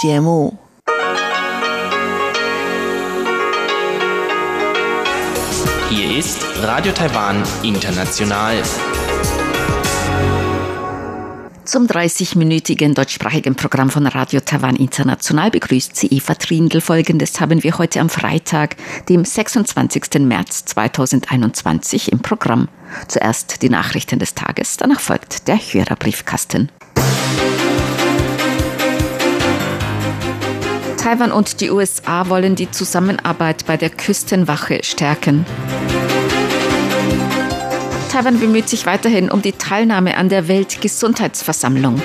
节目。Hier ist Radio Taiwan International. Zum 30-minütigen deutschsprachigen Programm von Radio Taiwan International begrüßt sie Eva Trindl. Folgendes haben wir heute am Freitag, dem 26. März 2021 im Programm. Zuerst die Nachrichten des Tages, danach folgt der Hörerbriefkasten. Taiwan und die USA wollen die Zusammenarbeit bei der Küstenwache stärken. Taiwan bemüht sich weiterhin um die Teilnahme an der Weltgesundheitsversammlung.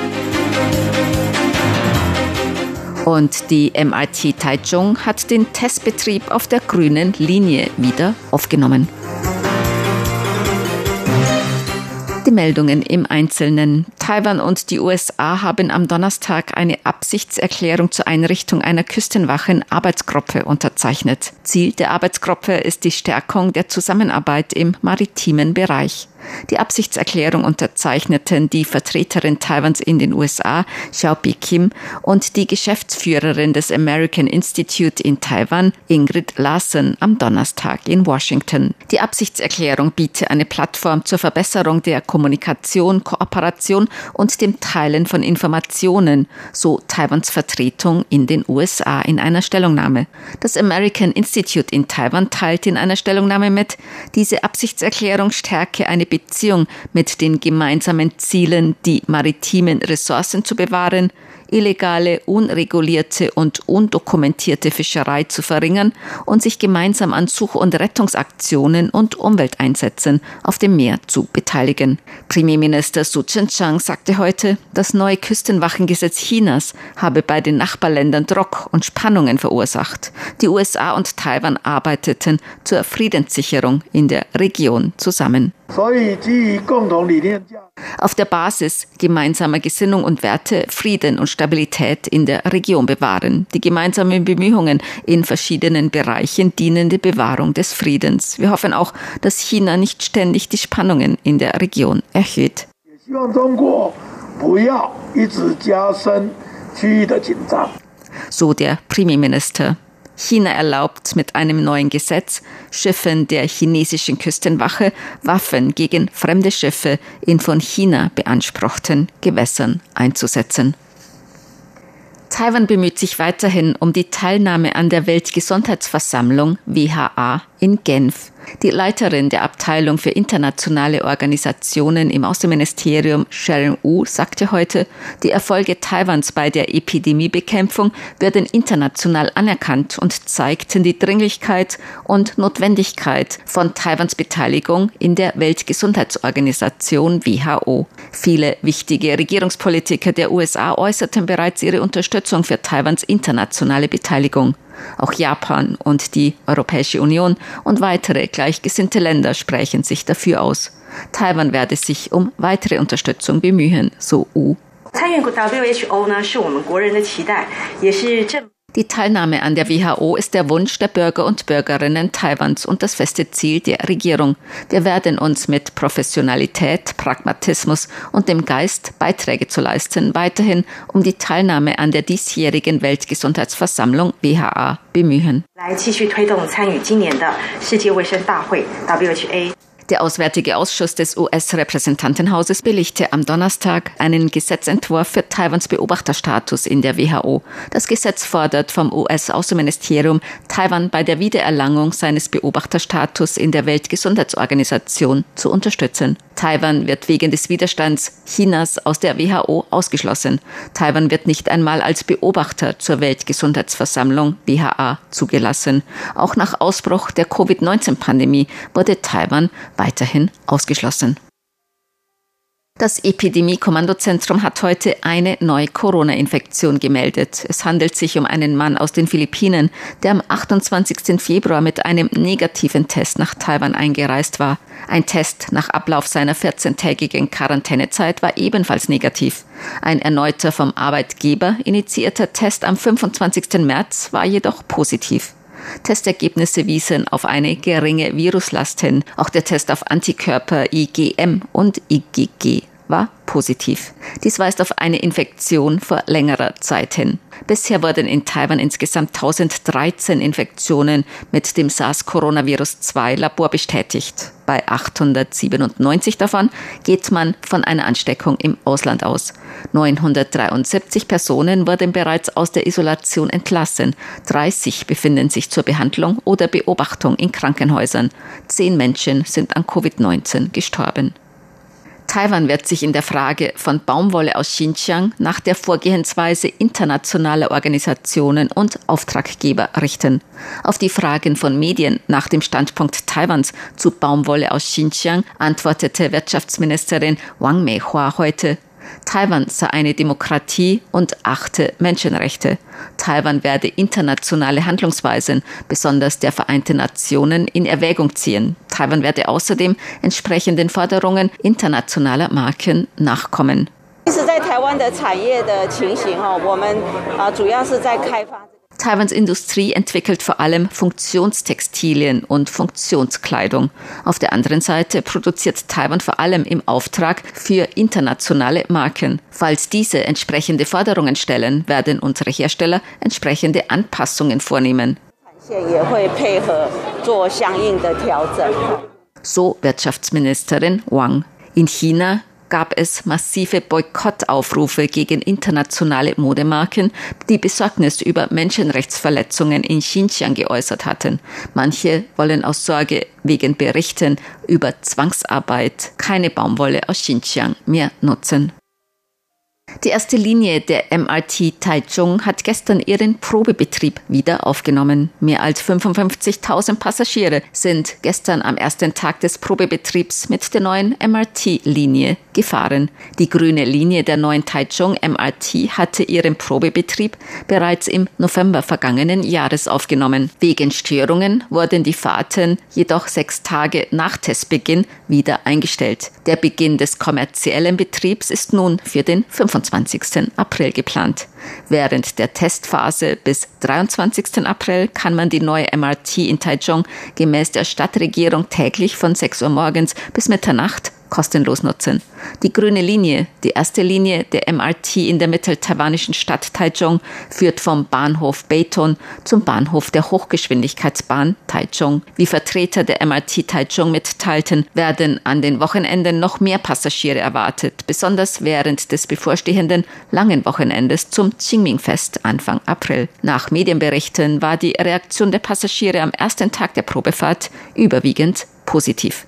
Und die MIT Taichung hat den Testbetrieb auf der grünen Linie wieder aufgenommen. Die Meldungen im Einzelnen. Taiwan und die USA haben am Donnerstag eine Absichtserklärung zur Einrichtung einer Küstenwachen-Arbeitsgruppe unterzeichnet. Ziel der Arbeitsgruppe ist die Stärkung der Zusammenarbeit im maritimen Bereich. Die Absichtserklärung unterzeichneten die Vertreterin Taiwans in den USA, Xiaopi Kim, und die Geschäftsführerin des American Institute in Taiwan, Ingrid Larsen, am Donnerstag in Washington. Die Absichtserklärung biete eine Plattform zur Verbesserung der Kommunikation, Kooperation und dem Teilen von Informationen, so Taiwans Vertretung in den USA in einer Stellungnahme. Das American Institute in Taiwan teilt in einer Stellungnahme mit, diese Absichtserklärung stärke eine Beziehung mit den gemeinsamen Zielen, die maritimen Ressourcen zu bewahren, illegale, unregulierte und undokumentierte Fischerei zu verringern und sich gemeinsam an Such- und Rettungsaktionen und Umwelteinsätzen auf dem Meer zu beteiligen. Premierminister Su Tseng-Chang sagte heute, das neue Küstenwachengesetz Chinas habe bei den Nachbarländern Druck und Spannungen verursacht. Die USA und Taiwan arbeiteten zur Friedenssicherung in der Region zusammen. Auf der Basis gemeinsamer Gesinnung und Werte Frieden und Stabilität in der Region bewahren. Die gemeinsamen Bemühungen in verschiedenen Bereichen dienen der Bewahrung des Friedens. Wir hoffen auch, dass China nicht ständig die Spannungen in der Region erhöht. So der Premierminister. China erlaubt mit einem neuen Gesetz Schiffen der chinesischen Küstenwache Waffen gegen fremde Schiffe in von China beanspruchten Gewässern einzusetzen. Taiwan bemüht sich weiterhin um die Teilnahme an der Weltgesundheitsversammlung WHA in Genf. Die Leiterin der Abteilung für internationale Organisationen im Außenministerium, Sharon Wu, sagte heute, die Erfolge Taiwans bei der Epidemiebekämpfung werden international anerkannt und zeigten die Dringlichkeit und Notwendigkeit von Taiwans Beteiligung in der Weltgesundheitsorganisation WHO. Viele wichtige Regierungspolitiker der USA äußerten bereits ihre Unterstützung für Taiwans internationale Beteiligung. Auch Japan und die Europäische Union und weitere gleichgesinnte Länder sprechen sich dafür aus. Taiwan werde sich um weitere Unterstützung bemühen, so U. Die Teilnahme an der WHO ist der Wunsch der Bürger und Bürgerinnen Taiwans und das feste Ziel der Regierung. Wir werden uns mit Professionalität, Pragmatismus und dem Geist, Beiträge zu leisten, weiterhin um die Teilnahme an der diesjährigen Weltgesundheitsversammlung WHA bemühen. Der Auswärtige Ausschuss des US-Repräsentantenhauses billigte am Donnerstag einen Gesetzentwurf für Taiwans Beobachterstatus in der WHO. Das Gesetz fordert vom US-Außenministerium, Taiwan bei der Wiedererlangung seines Beobachterstatus in der Weltgesundheitsorganisation zu unterstützen. Taiwan wird wegen des Widerstands Chinas aus der WHO ausgeschlossen. Taiwan wird nicht einmal als Beobachter zur Weltgesundheitsversammlung WHA zugelassen. Auch nach Ausbruch der Covid-19-Pandemie wurde Taiwan weiterhin ausgeschlossen. Das Epidemie-Kommandozentrum hat heute eine neue Corona-Infektion gemeldet. Es handelt sich um einen Mann aus den Philippinen, der am 28. Februar mit einem negativen Test nach Taiwan eingereist war. Ein Test nach Ablauf seiner 14-tägigen Quarantänezeit war ebenfalls negativ. Ein erneuter vom Arbeitgeber initiierter Test am 25. März war jedoch positiv. Testergebnisse wiesen auf eine geringe Viruslast hin. Auch der Test auf Antikörper IgM und IgG war positiv. Dies weist auf eine Infektion vor längerer Zeit hin. Bisher wurden in Taiwan insgesamt 1013 Infektionen mit dem SARS-Coronavirus-2 Labor bestätigt. Bei 897 davon geht man von einer Ansteckung im Ausland aus. 973 Personen wurden bereits aus der Isolation entlassen. 30 befinden sich zur Behandlung oder Beobachtung in Krankenhäusern. Zehn Menschen sind an Covid-19 gestorben. Taiwan wird sich in der Frage von Baumwolle aus Xinjiang nach der Vorgehensweise internationaler Organisationen und Auftraggeber richten. Auf die Fragen von Medien nach dem Standpunkt Taiwans zu Baumwolle aus Xinjiang antwortete Wirtschaftsministerin Wang Meihua heute, Taiwan sei eine Demokratie und achte Menschenrechte. Taiwan werde internationale Handlungsweisen, besonders der Vereinten Nationen, in Erwägung ziehen. Taiwan werde außerdem entsprechenden Forderungen internationaler Marken nachkommen. 其实，在台湾的产业的情形哈，我们啊主要是在开发。 Taiwans Industrie entwickelt vor allem Funktionstextilien und Funktionskleidung. Auf der anderen Seite produziert Taiwan vor allem im Auftrag für internationale Marken. Falls diese entsprechende Forderungen stellen, werden unsere Hersteller entsprechende Anpassungen vornehmen. So Wirtschaftsministerin Wang. In China gab es massive Boykottaufrufe gegen internationale Modemarken, die Besorgnis über Menschenrechtsverletzungen in Xinjiang geäußert hatten. Manche wollen aus Sorge wegen Berichten über Zwangsarbeit keine Baumwolle aus Xinjiang mehr nutzen. Die erste Linie der MRT Taichung hat gestern ihren Probebetrieb wieder aufgenommen. Mehr als 55.000 Passagiere sind gestern am ersten Tag des Probebetriebs mit der neuen MRT-Linie gefahren. Die grüne Linie der neuen Taichung MRT hatte ihren Probebetrieb bereits im November vergangenen Jahres aufgenommen. Wegen Störungen wurden die Fahrten jedoch sechs Tage nach Testbeginn wieder eingestellt. Der Beginn des kommerziellen Betriebs ist nun für den 25. April geplant. Während der Testphase bis 23. April kann man die neue MRT in Taichung gemäß der Stadtregierung täglich von 6 Uhr morgens bis Mitternacht kostenlos nutzen. Die grüne Linie, die erste Linie der MRT in der mitteltaiwanischen Stadt Taichung, führt vom Bahnhof Beiton zum Bahnhof der Hochgeschwindigkeitsbahn Taichung. Wie Vertreter der MRT Taichung mitteilten, werden an den Wochenenden noch mehr Passagiere erwartet, besonders während des bevorstehenden langen Wochenendes zum Qingming-Fest Anfang April. Nach Medienberichten war die Reaktion der Passagiere am ersten Tag der Probefahrt überwiegend positiv.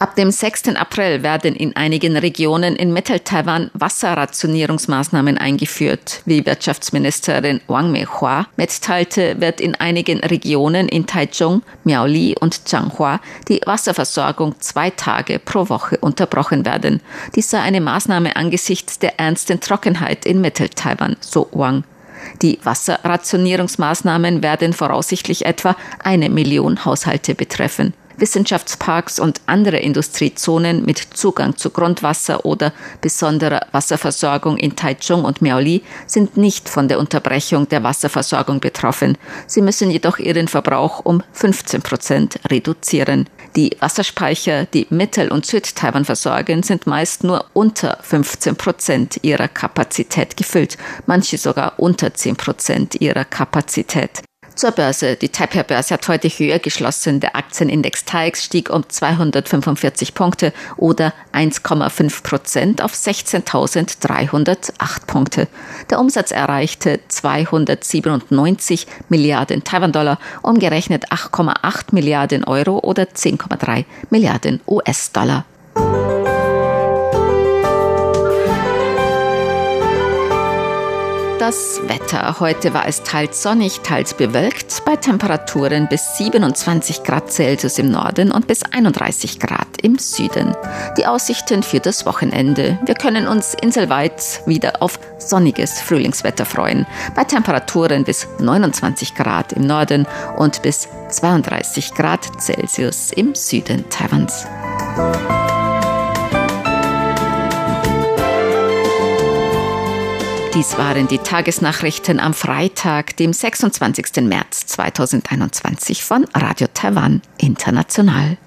Ab dem 6. April werden in einigen Regionen in Mittel-Taiwan Wasserrationierungsmaßnahmen eingeführt. Wie Wirtschaftsministerin Wang Meihua mitteilte, wird in einigen Regionen in Taichung, Miaoli und Changhua die Wasserversorgung zwei Tage pro Woche unterbrochen werden. Dies sei eine Maßnahme angesichts der ernsten Trockenheit in Mittel-Taiwan, so Wang. Die Wasserrationierungsmaßnahmen werden voraussichtlich etwa eine Million Haushalte betreffen. Wissenschaftsparks und andere Industriezonen mit Zugang zu Grundwasser oder besonderer Wasserversorgung in Taichung und Miaoli sind nicht von der Unterbrechung der Wasserversorgung betroffen. Sie müssen jedoch ihren Verbrauch um 15 Prozent reduzieren. Die Wasserspeicher, die Mittel- und Südtaiwan versorgen, sind meist nur unter 15 Prozent ihrer Kapazität gefüllt, manche sogar unter 10 Prozent ihrer Kapazität. Zur Börse. Die Taipei-Börse hat heute höher geschlossen. Der Aktienindex TAIX stieg um 245 Punkte oder 1,5 Prozent auf 16.308 Punkte. Der Umsatz erreichte 297 Milliarden Taiwan-Dollar, umgerechnet 8,8 Milliarden Euro oder 10,3 Milliarden US-Dollar. Das Wetter. Heute war es teils sonnig, teils bewölkt, bei Temperaturen bis 27 Grad Celsius im Norden und bis 31 Grad im Süden. Die Aussichten für das Wochenende. Wir können uns inselweit wieder auf sonniges Frühlingswetter freuen, bei Temperaturen bis 29 Grad im Norden und bis 32 Grad Celsius im Süden Taiwans. Dies waren die Tagesnachrichten am Freitag, dem 26. März 2021 von Radio Taiwan International.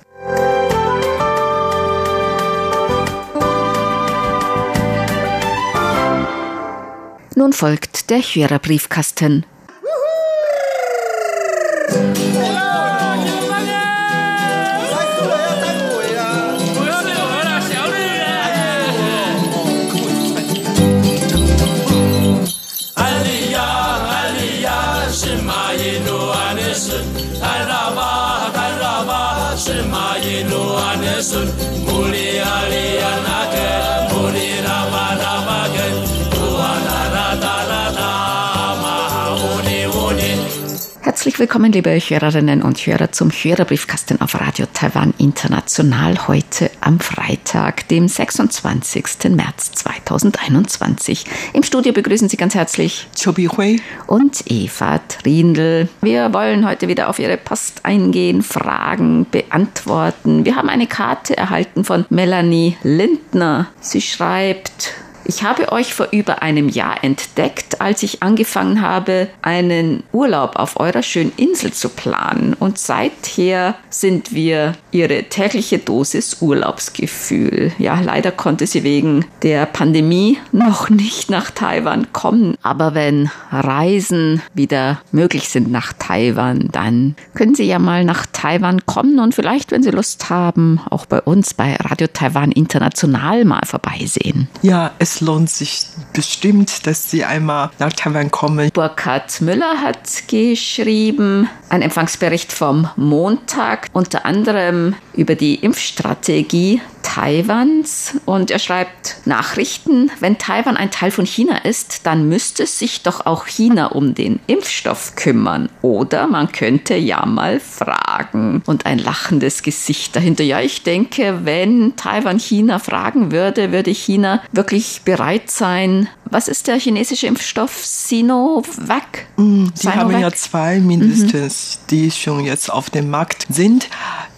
Nun folgt der Hörerbriefkasten. Briefkasten. ማይሉ አንሱን Herzlich willkommen, liebe Hörerinnen und Hörer, zum Hörerbriefkasten auf Radio Taiwan International heute am Freitag, dem 26. März 2021. Im Studio begrüßen Sie ganz herzlich Chobi Hui und Eva Trindl. Wir wollen heute wieder auf Ihre Post eingehen, Fragen beantworten. Wir haben eine Karte erhalten von Melanie Lindner. Sie schreibt, ich habe euch vor über einem Jahr entdeckt, als ich angefangen habe, einen Urlaub auf eurer schönen Insel zu planen. Und seither sind wir ihre tägliche Dosis Urlaubsgefühl. Ja, leider konnte sie wegen der Pandemie noch nicht nach Taiwan kommen. Aber wenn Reisen wieder möglich sind nach Taiwan, dann können Sie ja mal nach Taiwan kommen und vielleicht, wenn Sie Lust haben, auch bei uns bei Radio Taiwan International mal vorbeisehen. Ja, es lohnt sich bestimmt, dass Sie einmal nach Taiwan kommen. Burkhard Müller hat geschrieben, ein Empfangsbericht vom Montag, unter anderem über die Impfstrategie Taiwans und er schreibt Nachrichten, wenn Taiwan ein Teil von China ist, dann müsste sich doch auch China um den Impfstoff kümmern. Oder man könnte ja mal fragen. Und ein lachendes Gesicht dahinter. Ja, ich denke, wenn Taiwan China fragen würde, würde China wirklich bereit sein, was ist der chinesische Impfstoff Sinovac? Mm, die Sinovac? haben ja zwei mindestens, mhm. die schon jetzt auf dem Markt sind.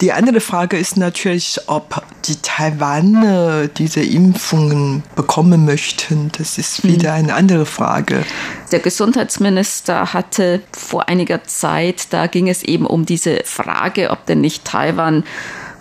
Die andere Frage ist natürlich, ob die Taiwaner diese Impfungen bekommen möchten. Das ist wieder mhm. eine andere Frage. Der Gesundheitsminister hatte vor einiger Zeit, da ging es eben um diese Frage, ob denn nicht Taiwan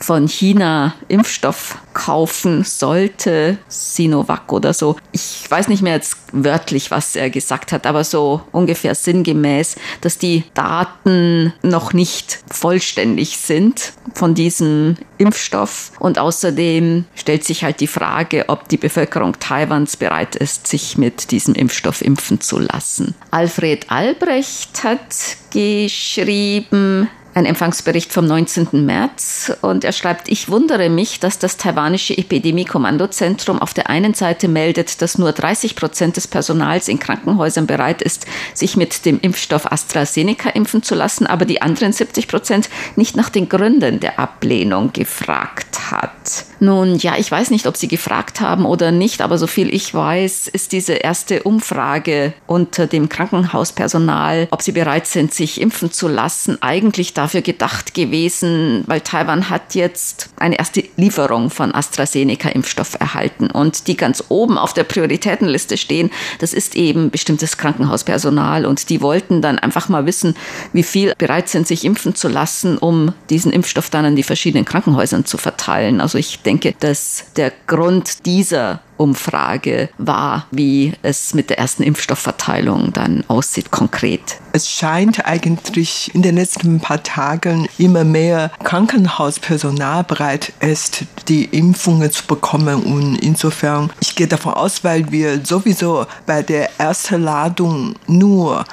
von China Impfstoff kaufen sollte, Sinovac oder so. Ich weiß nicht mehr jetzt wörtlich, was er gesagt hat, aber so ungefähr sinngemäß, dass die Daten noch nicht vollständig sind von diesem Impfstoff. Und außerdem stellt sich halt die Frage, ob die Bevölkerung Taiwans bereit ist, sich mit diesem Impfstoff impfen zu lassen. Alfred Albrecht hat geschrieben, ein Empfangsbericht vom 19. März und er schreibt, ich wundere mich, dass das taiwanische Epidemie-Kommandozentrum auf der einen Seite meldet, dass nur 30 Prozent des Personals in Krankenhäusern bereit ist, sich mit dem Impfstoff AstraZeneca impfen zu lassen, aber die anderen 70 Prozent nicht nach den Gründen der Ablehnung gefragt hat. Nun, ja, ich weiß nicht, ob Sie gefragt haben oder nicht, aber so viel ich weiß, ist diese erste Umfrage unter dem Krankenhauspersonal, ob sie bereit sind, sich impfen zu lassen, eigentlich dafür gedacht gewesen, weil Taiwan hat jetzt eine erste Lieferung von AstraZeneca-Impfstoff erhalten und die ganz oben auf der Prioritätenliste stehen, das ist eben bestimmtes Krankenhauspersonal und die wollten dann einfach mal wissen, wie viel bereit sind, sich impfen zu lassen, um diesen Impfstoff dann an die verschiedenen Krankenhäusern zu verteilen. Also ich denke, dass der Grund dieser Umfrage war, wie es mit der ersten Impfstoffverteilung dann aussieht konkret. Es scheint eigentlich in den letzten paar Tagen immer mehr Krankenhauspersonal bereit ist, die Impfungen zu bekommen. Und insofern, ich gehe davon aus, weil wir sowieso bei der ersten Ladung nur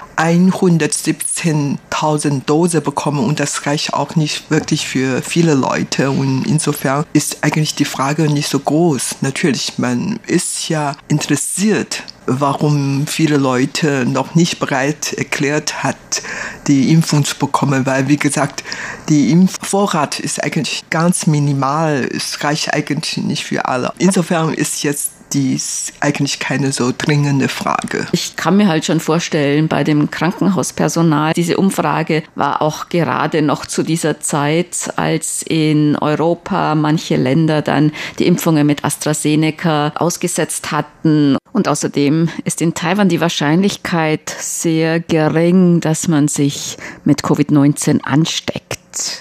117.000 Dose bekommen und das reicht auch nicht wirklich für viele Leute. Und insofern ist eigentlich die Frage nicht so groß. Natürlich, man ist ja interessiert, warum viele Leute noch nicht bereit erklärt hat, die Impfung zu bekommen, weil wie gesagt, die Impfvorrat ist eigentlich ganz minimal. Es reicht eigentlich nicht für alle. Insofern ist jetzt dies eigentlich keine so dringende Frage. Ich kann mir halt schon vorstellen, bei dem Krankenhauspersonal, diese Umfrage war auch gerade noch zu dieser Zeit, als in Europa manche Länder dann die Impfungen mit AstraZeneca ausgesetzt hatten. Und außerdem ist in Taiwan die Wahrscheinlichkeit sehr gering, dass man sich mit Covid-19 ansteckt.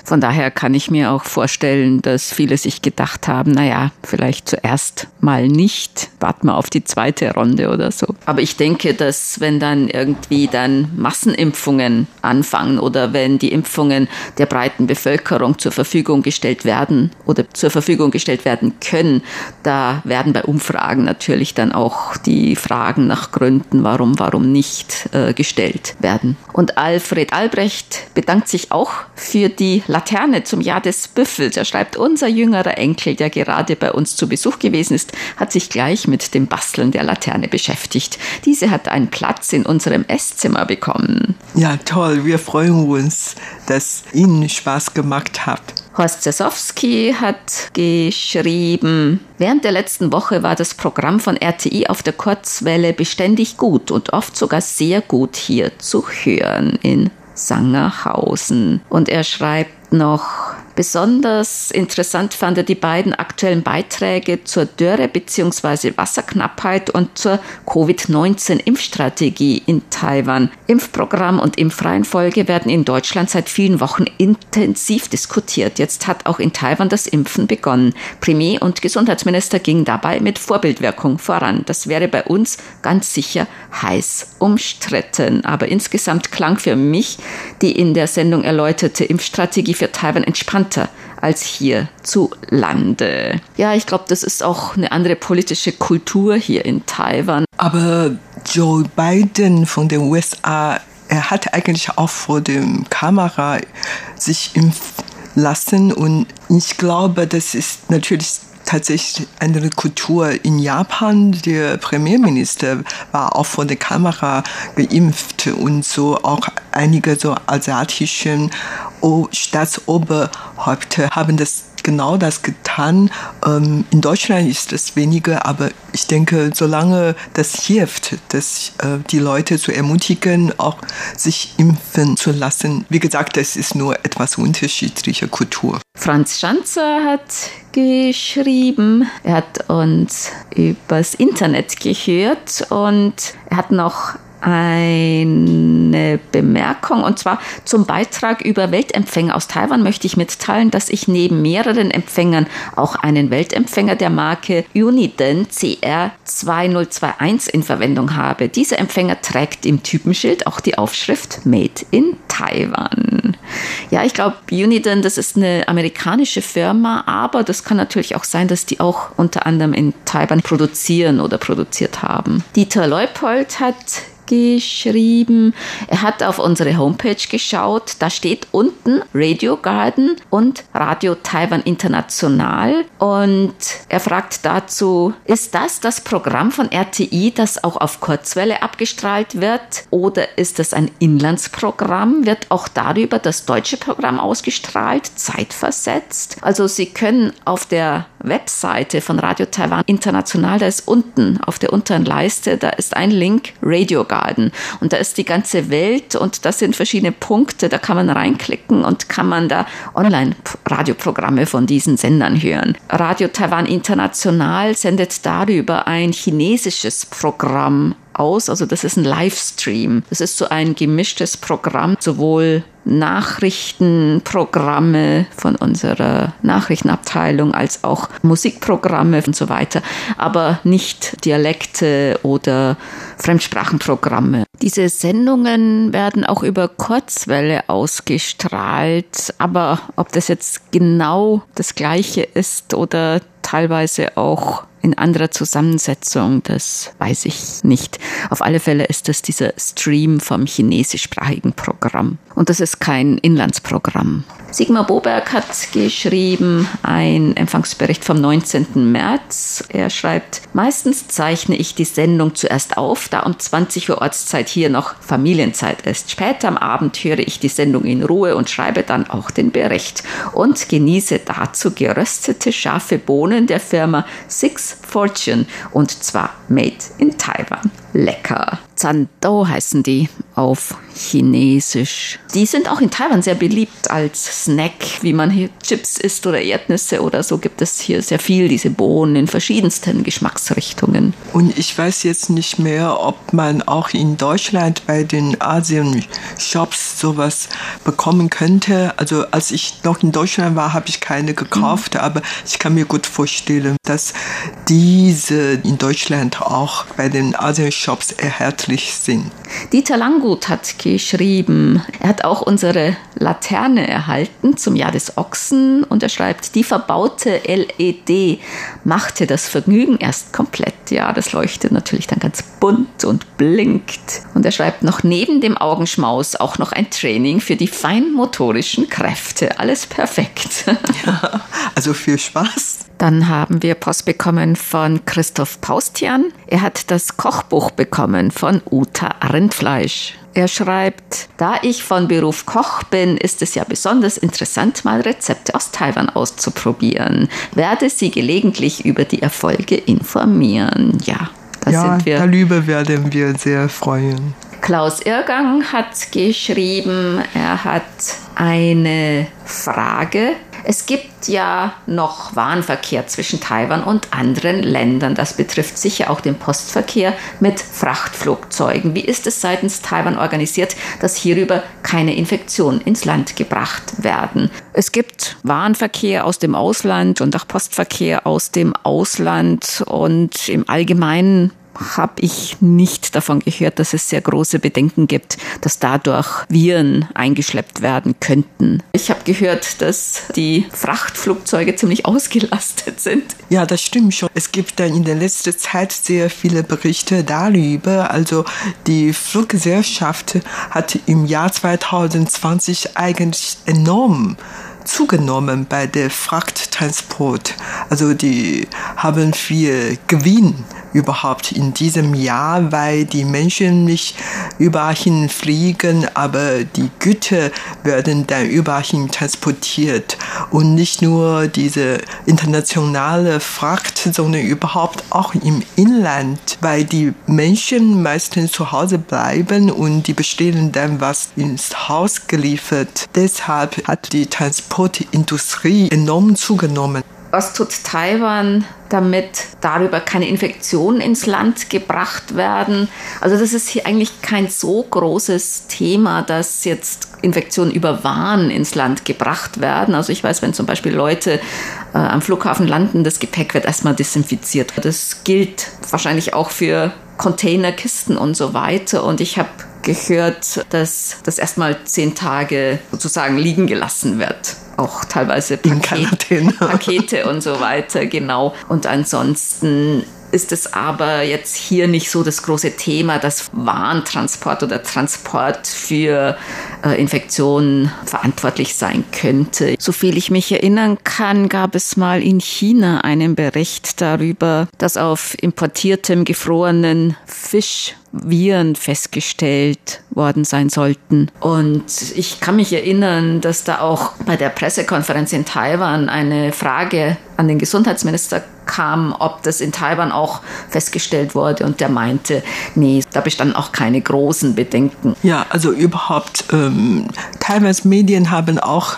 Von daher kann ich mir auch vorstellen, dass viele sich gedacht haben, naja, vielleicht zuerst mal nicht, warten wir auf die zweite Runde oder so. Aber ich denke, dass wenn dann irgendwie dann Massenimpfungen anfangen oder wenn die Impfungen der breiten Bevölkerung zur Verfügung gestellt werden oder zur Verfügung gestellt werden können, da werden bei Umfragen natürlich dann auch die Fragen nach Gründen, warum, warum nicht äh, gestellt werden. Und Alfred Albrecht bedankt sich auch für die Laterne zum Jahr des Büffels. Er schreibt, unser jüngerer Enkel, der gerade bei uns zu Besuch gewesen ist, hat sich gleich mit dem Basteln der Laterne beschäftigt. Diese hat einen Platz in unserem Esszimmer bekommen. Ja, toll. Wir freuen uns, dass Ihnen Spaß gemacht hat. Horst Zasowski hat geschrieben, während der letzten Woche war das Programm von RTI auf der Kurzwelle beständig gut und oft sogar sehr gut hier zu hören in Sangerhausen. Und er schreibt noch, Besonders interessant fand er die beiden aktuellen Beiträge zur Dürre bzw. Wasserknappheit und zur Covid-19-Impfstrategie in Taiwan. Impfprogramm und Impfreihenfolge werden in Deutschland seit vielen Wochen intensiv diskutiert. Jetzt hat auch in Taiwan das Impfen begonnen. Premier und Gesundheitsminister gingen dabei mit Vorbildwirkung voran. Das wäre bei uns ganz sicher heiß umstritten. Aber insgesamt klang für mich die in der Sendung erläuterte Impfstrategie für Taiwan entspannt entspannter als hier zu Lande. Ja, ich glaube, das ist auch eine andere politische Kultur hier in Taiwan. Aber Joe Biden von den USA, er hat eigentlich auch vor dem Kamera sich impfen lassen und ich glaube, das ist natürlich tatsächlich eine Kultur in Japan. Der Premierminister war auch vor der Kamera geimpft und so auch einige so asiatischen Staatsoberhäupter haben das genau das getan. Ähm, in Deutschland ist es weniger, aber ich denke, solange das hilft, dass äh, die Leute zu ermutigen, auch sich impfen zu lassen. Wie gesagt, das ist nur etwas unterschiedliche Kultur. Franz Schanzer hat geschrieben. Er hat uns übers Internet gehört und er hat noch eine Bemerkung und zwar zum Beitrag über Weltempfänger aus Taiwan möchte ich mitteilen, dass ich neben mehreren Empfängern auch einen Weltempfänger der Marke Uniden CR2021 in Verwendung habe. Dieser Empfänger trägt im Typenschild auch die Aufschrift Made in Taiwan. Ja, ich glaube, Uniden, das ist eine amerikanische Firma, aber das kann natürlich auch sein, dass die auch unter anderem in Taiwan produzieren oder produziert haben. Dieter Leupold hat geschrieben. Er hat auf unsere Homepage geschaut. Da steht unten Radio Garden und Radio Taiwan International. Und er fragt dazu, ist das das Programm von RTI, das auch auf Kurzwelle abgestrahlt wird? Oder ist es ein Inlandsprogramm? Wird auch darüber das deutsche Programm ausgestrahlt, zeitversetzt? Also Sie können auf der Webseite von Radio Taiwan International, da ist unten auf der unteren Leiste, da ist ein Link Radio Garden. Und da ist die ganze Welt und das sind verschiedene Punkte. Da kann man reinklicken und kann man da Online-Radioprogramme von diesen Sendern hören. Radio Taiwan International sendet darüber ein chinesisches Programm aus. Also das ist ein Livestream. Das ist so ein gemischtes Programm, sowohl Nachrichtenprogramme von unserer Nachrichtenabteilung als auch Musikprogramme und so weiter, aber nicht Dialekte oder Fremdsprachenprogramme. Diese Sendungen werden auch über Kurzwelle ausgestrahlt, aber ob das jetzt genau das gleiche ist oder teilweise auch in anderer Zusammensetzung, das weiß ich nicht. Auf alle Fälle ist es dieser Stream vom chinesischsprachigen Programm. Und das ist kein Inlandsprogramm. Sigmar Boberg hat geschrieben, ein Empfangsbericht vom 19. März. Er schreibt, meistens zeichne ich die Sendung zuerst auf, da um 20 Uhr Ortszeit hier noch Familienzeit ist. Später am Abend höre ich die Sendung in Ruhe und schreibe dann auch den Bericht und genieße dazu geröstete scharfe Bohnen der Firma Six Fortune und zwar made in Taiwan. Lecker. Zandou heißen die auf Chinesisch. Die sind auch in Taiwan sehr beliebt als Snack, wie man hier Chips isst oder Erdnüsse oder so gibt es hier sehr viel, diese Bohnen in verschiedensten Geschmacksrichtungen. Und ich weiß jetzt nicht mehr, ob man auch in Deutschland bei den Asien-Shops sowas bekommen könnte. Also als ich noch in Deutschland war, habe ich keine gekauft, mhm. aber ich kann mir gut vorstellen, dass diese in Deutschland auch bei den Asien-Shops erhältlich sind. Dieter Langgut hat geschrieben, er hat auch unsere Laterne erhalten zum Jahr des Ochsen und er schreibt, die verbaute LED machte das Vergnügen erst komplett. Ja, das leuchtet natürlich dann ganz bunt und blinkt. Und er schreibt noch neben dem Augenschmaus auch noch ein Training für die feinmotorischen Kräfte. Alles perfekt. Ja, also viel Spaß. Dann haben wir Post bekommen von Christoph Paustian. Er hat das Kochbuch bekommen von Uta Rindfleisch. Er schreibt, da ich von Beruf Koch bin, ist es ja besonders interessant, mal Rezepte aus Taiwan auszuprobieren. Werde Sie gelegentlich über die Erfolge informieren. Ja, da ja, sind wir. Darüber werden wir sehr freuen. Klaus Irgang hat geschrieben, er hat eine Frage. Es gibt ja noch Warenverkehr zwischen Taiwan und anderen Ländern. Das betrifft sicher auch den Postverkehr mit Frachtflugzeugen. Wie ist es seitens Taiwan organisiert, dass hierüber keine Infektionen ins Land gebracht werden? Es gibt Warenverkehr aus dem Ausland und auch Postverkehr aus dem Ausland und im Allgemeinen habe ich nicht davon gehört, dass es sehr große Bedenken gibt, dass dadurch Viren eingeschleppt werden könnten. Ich habe gehört, dass die Frachtflugzeuge ziemlich ausgelastet sind. Ja, das stimmt schon. Es gibt dann in der letzten Zeit sehr viele Berichte darüber. Also die Fluggesellschaft hat im Jahr 2020 eigentlich enorm zugenommen bei der Frachttransport. Also die haben viel Gewinn überhaupt in diesem Jahr, weil die Menschen nicht überall hin fliegen, aber die Güter werden dann überall hin transportiert und nicht nur diese internationale Fracht, sondern überhaupt auch im Inland, weil die Menschen meistens zu Hause bleiben und die bestellen dann was ins Haus geliefert. Deshalb hat die Transportindustrie enorm zugenommen. Was tut Taiwan, damit darüber keine Infektionen ins Land gebracht werden? Also das ist hier eigentlich kein so großes Thema, dass jetzt Infektionen über Waren ins Land gebracht werden. Also ich weiß, wenn zum Beispiel Leute äh, am Flughafen landen, das Gepäck wird erstmal desinfiziert. Das gilt wahrscheinlich auch für Container, Kisten und so weiter. Und ich habe gehört, dass das erstmal zehn Tage sozusagen liegen gelassen wird auch teilweise Paket, Pakete und so weiter, genau. Und ansonsten ist es aber jetzt hier nicht so das große Thema, dass Warentransport oder Transport für äh, Infektionen verantwortlich sein könnte. Soviel ich mich erinnern kann, gab es mal in China einen Bericht darüber, dass auf importiertem gefrorenen Fisch Viren festgestellt worden sein sollten. Und ich kann mich erinnern, dass da auch bei der Pressekonferenz in Taiwan eine Frage an den Gesundheitsminister kam, ob das in Taiwan auch festgestellt wurde. Und der meinte, nee, da bestanden auch keine großen Bedenken. Ja, also überhaupt, ähm, Taiwans Medien haben auch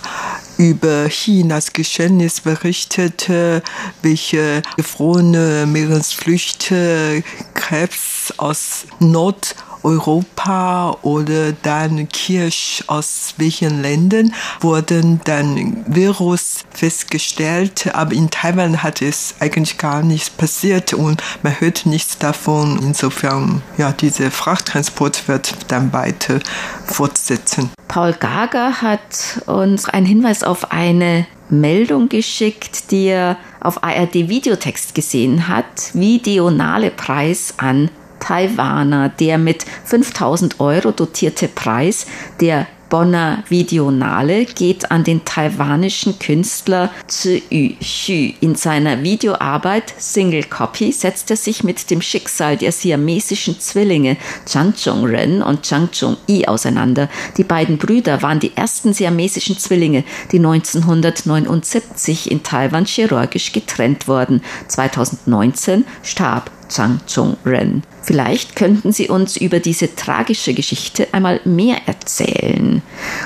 über Chinas Geschehnis berichtete, welche gefrorene Meeresflüchte Krebs aus Nord- Europa oder dann Kirsch aus welchen Ländern wurden dann Virus festgestellt, aber in Taiwan hat es eigentlich gar nichts passiert und man hört nichts davon. Insofern, ja, dieser Frachttransport wird dann weiter fortsetzen. Paul Gager hat uns einen Hinweis auf eine Meldung geschickt, die er auf ARD Videotext gesehen hat, Videonale Preis an Taiwaner. Der mit 5000 Euro dotierte Preis der Bonner Videonale geht an den taiwanischen Künstler Zhi Yu In seiner Videoarbeit Single Copy setzt er sich mit dem Schicksal der siamesischen Zwillinge Zhang Zhongren und Zhang Zhongyi auseinander. Die beiden Brüder waren die ersten siamesischen Zwillinge, die 1979 in Taiwan chirurgisch getrennt wurden. 2019 starb Zhang Zhongren. Vielleicht könnten Sie uns über diese tragische Geschichte einmal mehr erzählen.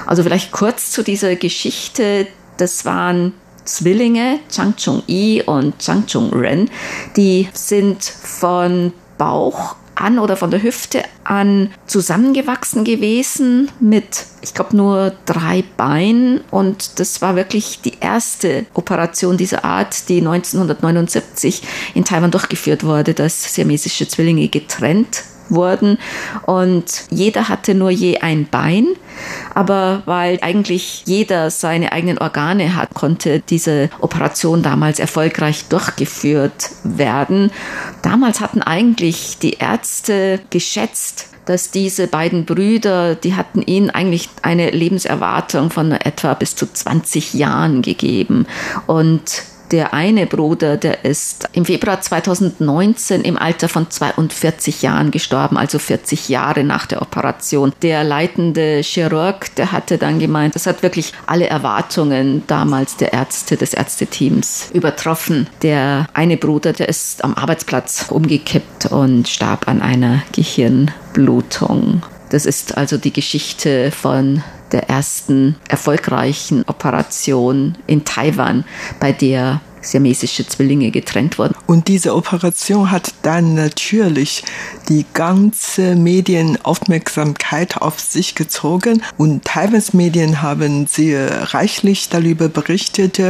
Also vielleicht kurz zu dieser Geschichte. Das waren Zwillinge, Chang Chung-i und Chang Chung-ren. Die sind von Bauch an oder von der Hüfte an zusammengewachsen gewesen mit, ich glaube, nur drei Beinen. Und das war wirklich die erste Operation dieser Art, die 1979 in Taiwan durchgeführt wurde, dass siamesische Zwillinge getrennt wurden und jeder hatte nur je ein Bein. Aber weil eigentlich jeder seine eigenen Organe hat, konnte diese Operation damals erfolgreich durchgeführt werden. Damals hatten eigentlich die Ärzte geschätzt, dass diese beiden Brüder, die hatten ihnen eigentlich eine Lebenserwartung von etwa bis zu 20 Jahren gegeben. Und der eine Bruder, der ist im Februar 2019 im Alter von 42 Jahren gestorben, also 40 Jahre nach der Operation. Der leitende Chirurg, der hatte dann gemeint, das hat wirklich alle Erwartungen damals der Ärzte, des Ärzteteams übertroffen. Der eine Bruder, der ist am Arbeitsplatz umgekippt und starb an einer Gehirnblutung. Das ist also die Geschichte von der ersten erfolgreichen Operation in Taiwan, bei der siamesische Zwillinge getrennt wurden. Und diese Operation hat dann natürlich die ganze Medienaufmerksamkeit auf sich gezogen und Taiwans Medien haben sehr reichlich darüber berichtet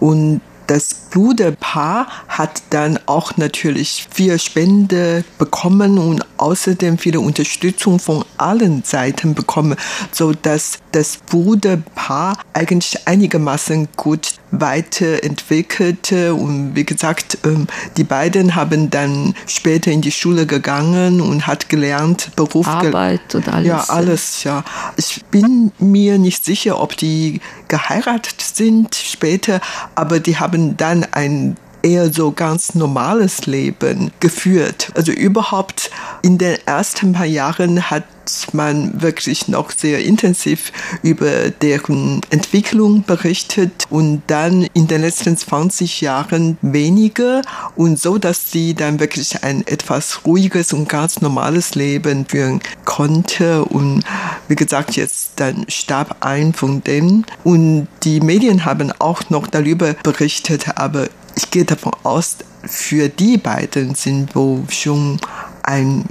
und das Bruderpaar hat dann auch natürlich viel Spende bekommen und außerdem viele Unterstützung von allen Seiten bekommen, so dass das Bruderpaar eigentlich einigermaßen gut weiterentwickelte und wie gesagt, ähm, die beiden haben dann später in die Schule gegangen und hat gelernt, Beruf Arbeit und alles. Ja, alles, ja. Ich bin mir nicht sicher, ob die geheiratet sind später, aber die haben dann ein eher so ganz normales Leben geführt. Also überhaupt in den ersten paar Jahren hat man wirklich noch sehr intensiv über deren Entwicklung berichtet und dann in den letzten 20 Jahren weniger und so, dass sie dann wirklich ein etwas ruhiges und ganz normales Leben führen konnte und wie gesagt, jetzt dann starb ein von denen und die Medien haben auch noch darüber berichtet, aber ich gehe davon aus, für die beiden sind wohl schon ein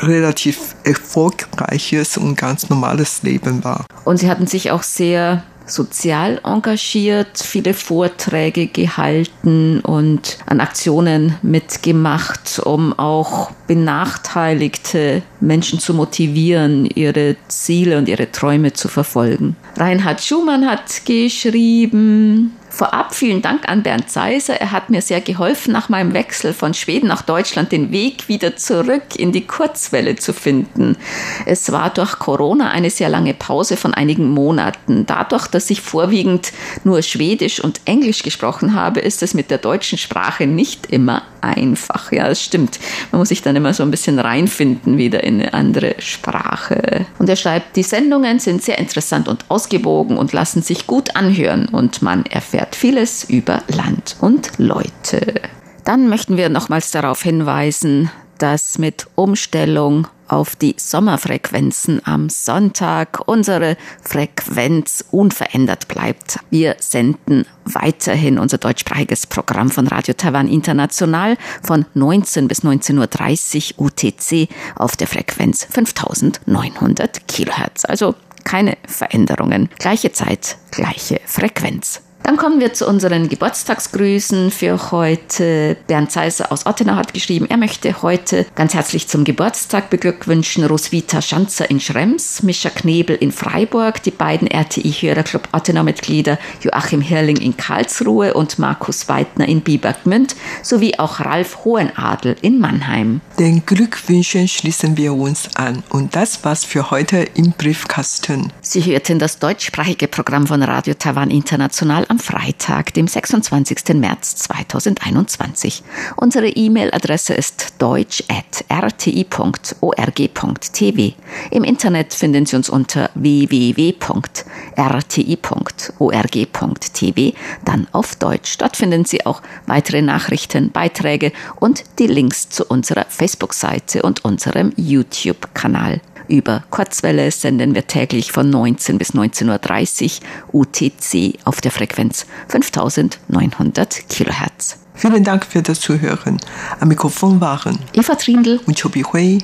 relativ erfolgreiches und ganz normales Leben war. Und sie hatten sich auch sehr sozial engagiert, viele Vorträge gehalten und an Aktionen mitgemacht, um auch benachteiligte Menschen zu motivieren, ihre Ziele und ihre Träume zu verfolgen. Reinhard Schumann hat geschrieben, Vorab vielen Dank an Bernd Seiser. Er hat mir sehr geholfen, nach meinem Wechsel von Schweden nach Deutschland den Weg wieder zurück in die Kurzwelle zu finden. Es war durch Corona eine sehr lange Pause von einigen Monaten. Dadurch, dass ich vorwiegend nur Schwedisch und Englisch gesprochen habe, ist es mit der deutschen Sprache nicht immer einfach. Ja, es stimmt. Man muss sich dann immer so ein bisschen reinfinden wieder in eine andere Sprache. Und er schreibt, die Sendungen sind sehr interessant und ausgewogen und lassen sich gut anhören und man erfährt vieles über Land und Leute. Dann möchten wir nochmals darauf hinweisen, dass mit Umstellung auf die Sommerfrequenzen am Sonntag unsere Frequenz unverändert bleibt. Wir senden weiterhin unser deutschsprachiges Programm von Radio Taiwan International von 19 bis 19.30 Uhr UTC auf der Frequenz 5900 Kilohertz. Also keine Veränderungen. Gleiche Zeit, gleiche Frequenz. Dann kommen wir zu unseren Geburtstagsgrüßen für heute. Bernd Seiser aus Ottenau hat geschrieben, er möchte heute ganz herzlich zum Geburtstag beglückwünschen Roswitha Schanzer in Schrems, Mischa Knebel in Freiburg, die beiden RTI-Hörerclub Ottenau-Mitglieder Joachim Hirling in Karlsruhe und Markus Weidner in Biebergmünd sowie auch Ralf Hohenadel in Mannheim. Den Glückwünschen schließen wir uns an und das war's für heute im Briefkasten. Sie hörten das deutschsprachige Programm von Radio Taiwan International am am Freitag, dem 26. März 2021. Unsere E-Mail-Adresse ist deutsch.rti.org.tv. Im Internet finden Sie uns unter www.rti.org.tv, dann auf Deutsch. Dort finden Sie auch weitere Nachrichten, Beiträge und die Links zu unserer Facebook-Seite und unserem YouTube-Kanal. Über Kurzwelle senden wir täglich von 19 bis 19.30 Uhr UTC auf der Frequenz 5900 Kilohertz. Vielen Dank für das Zuhören. Am Mikrofon waren Eva Trindl und Chobi Hui.